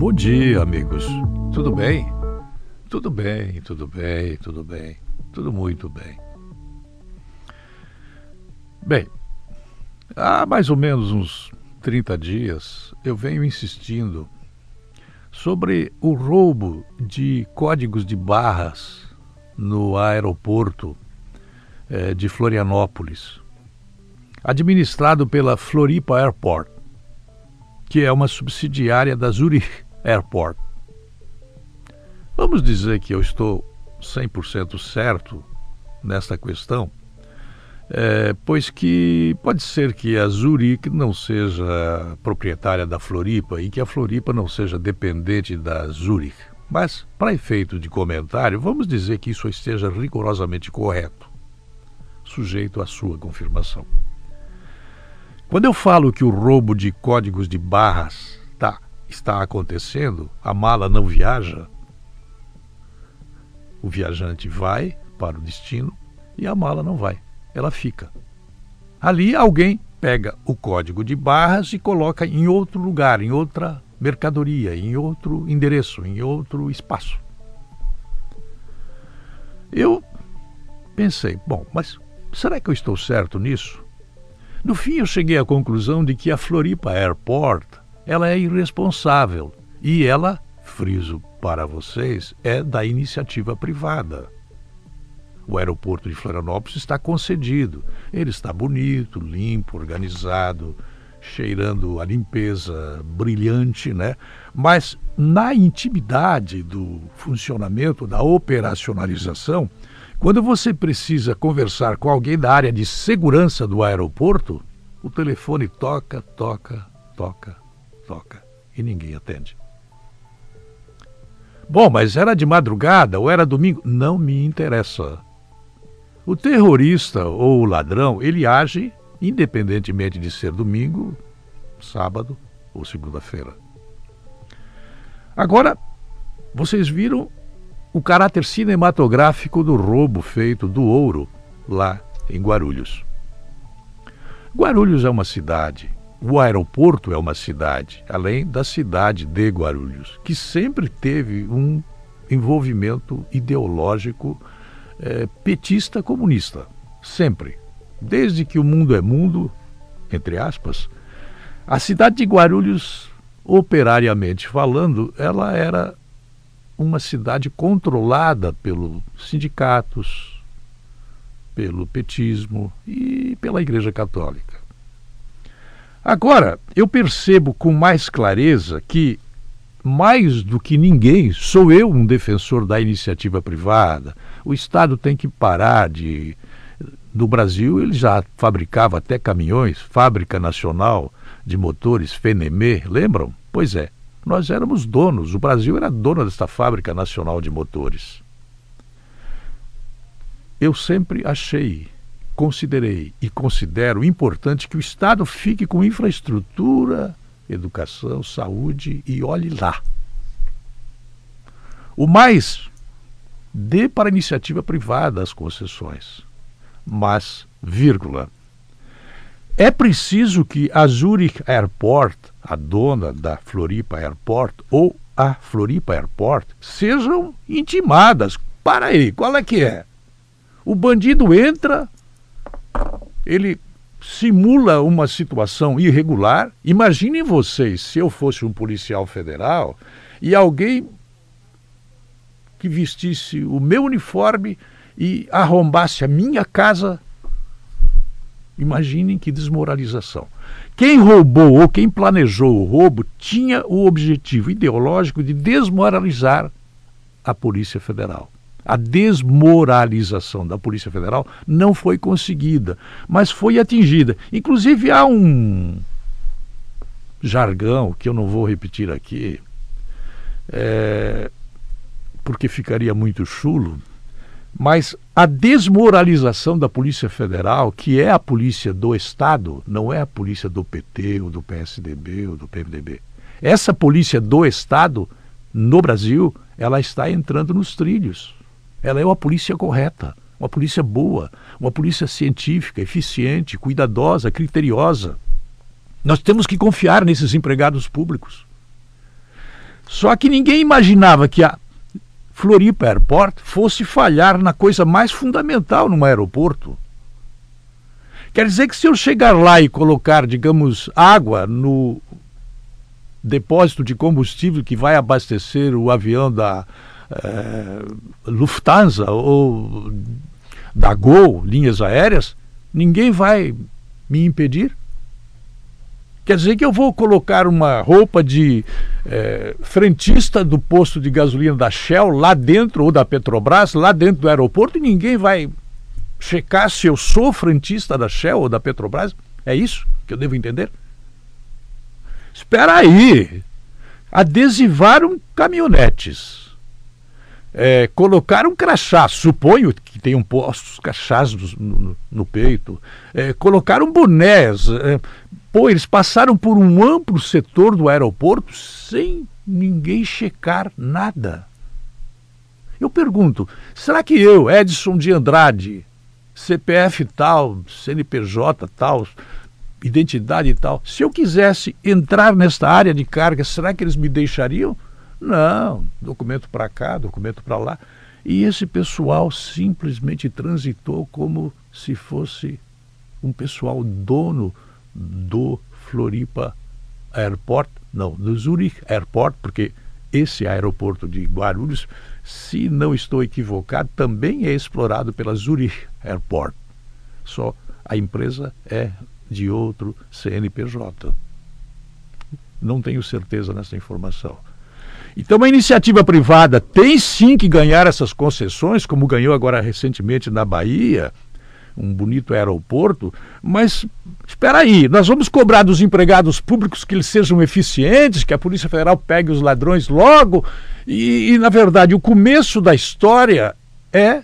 Bom dia, amigos. Tudo bem? Tudo bem, tudo bem, tudo bem. Tudo muito bem. Bem, há mais ou menos uns 30 dias eu venho insistindo sobre o roubo de códigos de barras no aeroporto eh, de Florianópolis, administrado pela Floripa Airport, que é uma subsidiária da Zurich Airport. Vamos dizer que eu estou 100% certo nesta questão, é, pois que pode ser que a Zurich não seja proprietária da Floripa e que a Floripa não seja dependente da Zurich. Mas, para efeito de comentário, vamos dizer que isso esteja rigorosamente correto, sujeito à sua confirmação. Quando eu falo que o roubo de códigos de barras está acontecendo, a mala não viaja, o viajante vai para o destino e a mala não vai, ela fica. Ali alguém pega o código de barras e coloca em outro lugar, em outra mercadoria, em outro endereço, em outro espaço. Eu pensei, bom, mas será que eu estou certo nisso? No fim, eu cheguei à conclusão de que a Floripa Airport ela é irresponsável e ela, friso para vocês, é da iniciativa privada. O aeroporto de Florianópolis está concedido. Ele está bonito, limpo, organizado, cheirando a limpeza brilhante, né? Mas na intimidade do funcionamento, da operacionalização, quando você precisa conversar com alguém da área de segurança do aeroporto, o telefone toca, toca, toca, toca e ninguém atende. Bom, mas era de madrugada ou era domingo? Não me interessa. O terrorista ou o ladrão, ele age independentemente de ser domingo, sábado ou segunda-feira. Agora, vocês viram o caráter cinematográfico do roubo feito do ouro lá em Guarulhos. Guarulhos é uma cidade, o aeroporto é uma cidade, além da cidade de Guarulhos, que sempre teve um envolvimento ideológico é, petista comunista, sempre. Desde que o mundo é mundo, entre aspas, a cidade de Guarulhos, operariamente falando, ela era uma cidade controlada pelos sindicatos, pelo petismo e pela Igreja Católica. Agora, eu percebo com mais clareza que, mais do que ninguém, sou eu um defensor da iniciativa privada. O Estado tem que parar de. No Brasil, ele já fabricava até caminhões, Fábrica Nacional de Motores, FENEME, lembram? Pois é, nós éramos donos, o Brasil era dono desta fábrica nacional de motores. Eu sempre achei, considerei e considero importante que o Estado fique com infraestrutura, educação, saúde e olhe lá. O mais dê para a iniciativa privada as concessões. Mas, vírgula, é preciso que a Zurich Airport, a dona da Floripa Airport, ou a Floripa Airport, sejam intimadas. Para aí, qual é que é? O bandido entra, ele simula uma situação irregular. Imaginem vocês se eu fosse um policial federal e alguém que vestisse o meu uniforme e arrombasse a minha casa Imaginem que desmoralização. Quem roubou ou quem planejou o roubo tinha o objetivo ideológico de desmoralizar a Polícia Federal. A desmoralização da Polícia Federal não foi conseguida, mas foi atingida. Inclusive, há um jargão que eu não vou repetir aqui, é, porque ficaria muito chulo, mas a desmoralização da Polícia Federal, que é a polícia do Estado, não é a polícia do PT ou do PSDB ou do PMDB. Essa polícia do Estado, no Brasil, ela está entrando nos trilhos. Ela é uma polícia correta, uma polícia boa, uma polícia científica, eficiente, cuidadosa, criteriosa. Nós temos que confiar nesses empregados públicos. Só que ninguém imaginava que a Floripa Airport fosse falhar na coisa mais fundamental num aeroporto. Quer dizer que se eu chegar lá e colocar, digamos, água no depósito de combustível que vai abastecer o avião da Lufthansa ou da Gol, linhas aéreas, ninguém vai me impedir. Quer dizer que eu vou colocar uma roupa de é, frentista do posto de gasolina da Shell lá dentro, ou da Petrobras, lá dentro do aeroporto, e ninguém vai checar se eu sou frentista da Shell ou da Petrobras? É isso que eu devo entender? Espera aí! Adesivaram caminhonetes. É, colocaram crachá, suponho que tenham postos crachás no, no peito. É, colocaram bonés. É, pô, eles passaram por um amplo setor do aeroporto sem ninguém checar nada. Eu pergunto, será que eu, Edson de Andrade, CPF tal, CNPJ tal, identidade tal, se eu quisesse entrar nesta área de carga, será que eles me deixariam? Não, documento para cá, documento para lá. E esse pessoal simplesmente transitou como se fosse um pessoal dono do Floripa Airport, não, do Zurich Airport, porque esse aeroporto de Guarulhos se não estou equivocado, também é explorado pela Zurich Airport. Só a empresa é de outro CNPJ. Não tenho certeza nessa informação. Então, a iniciativa privada tem sim que ganhar essas concessões, como ganhou agora recentemente na Bahia, um bonito aeroporto, mas espera aí, nós vamos cobrar dos empregados públicos que eles sejam eficientes, que a Polícia Federal pegue os ladrões logo, e, e na verdade o começo da história é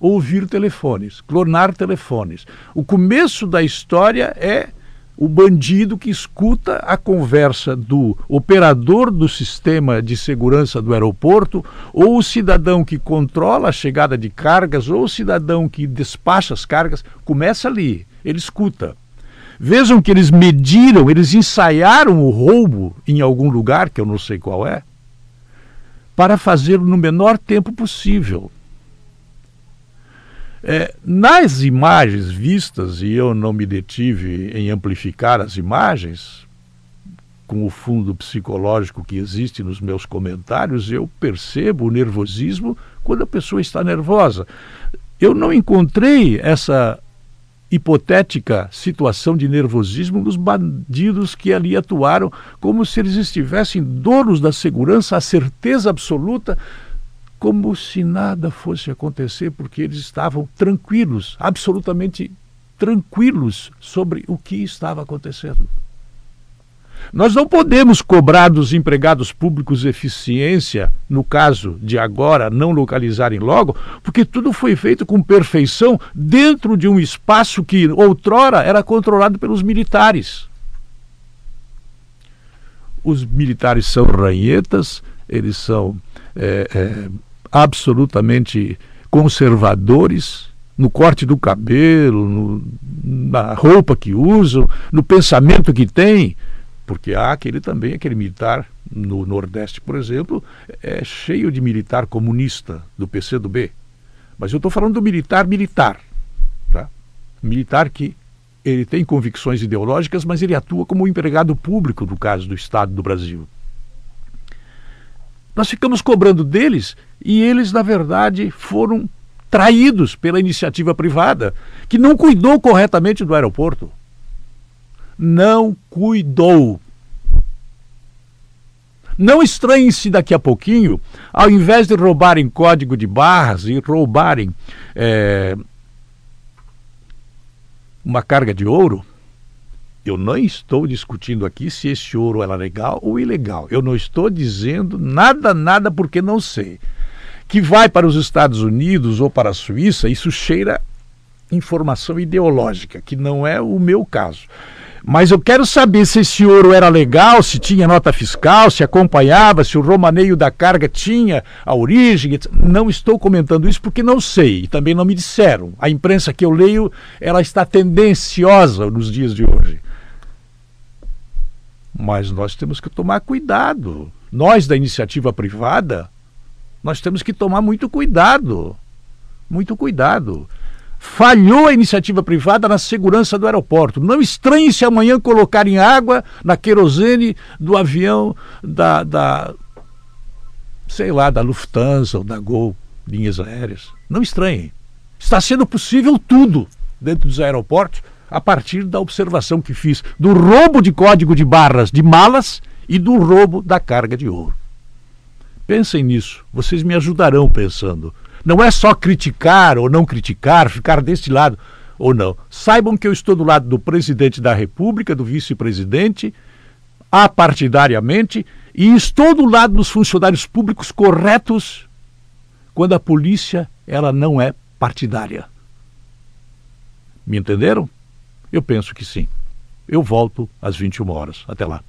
ouvir telefones, clonar telefones. O começo da história é o bandido que escuta a conversa do operador do sistema de segurança do aeroporto, ou o cidadão que controla a chegada de cargas, ou o cidadão que despacha as cargas, começa ali, ele escuta. Vejam que eles mediram, eles ensaiaram o roubo em algum lugar, que eu não sei qual é, para fazer no menor tempo possível. É, nas imagens vistas, e eu não me detive em amplificar as imagens, com o fundo psicológico que existe nos meus comentários, eu percebo o nervosismo quando a pessoa está nervosa. Eu não encontrei essa hipotética situação de nervosismo nos bandidos que ali atuaram, como se eles estivessem donos da segurança, a certeza absoluta como se nada fosse acontecer, porque eles estavam tranquilos, absolutamente tranquilos sobre o que estava acontecendo. Nós não podemos cobrar dos empregados públicos eficiência, no caso de agora não localizarem logo, porque tudo foi feito com perfeição dentro de um espaço que outrora era controlado pelos militares. Os militares são ranhetas, eles são é, é, absolutamente conservadores no corte do cabelo, no, na roupa que usam, no pensamento que têm, porque há aquele também, aquele militar no Nordeste, por exemplo, é cheio de militar comunista do PCdoB. Mas eu estou falando do militar militar, tá? militar que ele tem convicções ideológicas, mas ele atua como empregado público no caso do Estado do Brasil. Nós ficamos cobrando deles e eles, na verdade, foram traídos pela iniciativa privada, que não cuidou corretamente do aeroporto. Não cuidou. Não estranhe-se daqui a pouquinho, ao invés de roubarem código de barras e roubarem é, uma carga de ouro, eu não estou discutindo aqui se esse ouro era legal ou ilegal. Eu não estou dizendo nada, nada, porque não sei. Que vai para os Estados Unidos ou para a Suíça, isso cheira informação ideológica, que não é o meu caso. Mas eu quero saber se esse ouro era legal, se tinha nota fiscal, se acompanhava, se o romaneio da carga tinha a origem. Não estou comentando isso porque não sei e também não me disseram. A imprensa que eu leio, ela está tendenciosa nos dias de hoje. Mas nós temos que tomar cuidado. nós da iniciativa privada, nós temos que tomar muito cuidado. Muito cuidado. Falhou a iniciativa privada na segurança do aeroporto. Não estranhe se amanhã colocarem água na querosene do avião da, da sei lá, da Lufthansa ou da Gol, linhas aéreas. Não estranhe. Está sendo possível tudo dentro dos aeroportos a partir da observação que fiz do roubo de código de barras de malas e do roubo da carga de ouro. Pensem nisso, vocês me ajudarão pensando. Não é só criticar ou não criticar, ficar deste lado ou não. Saibam que eu estou do lado do presidente da República, do vice-presidente, apartidariamente, e estou do lado dos funcionários públicos corretos quando a polícia ela não é partidária. Me entenderam? Eu penso que sim. Eu volto às 21 horas. Até lá.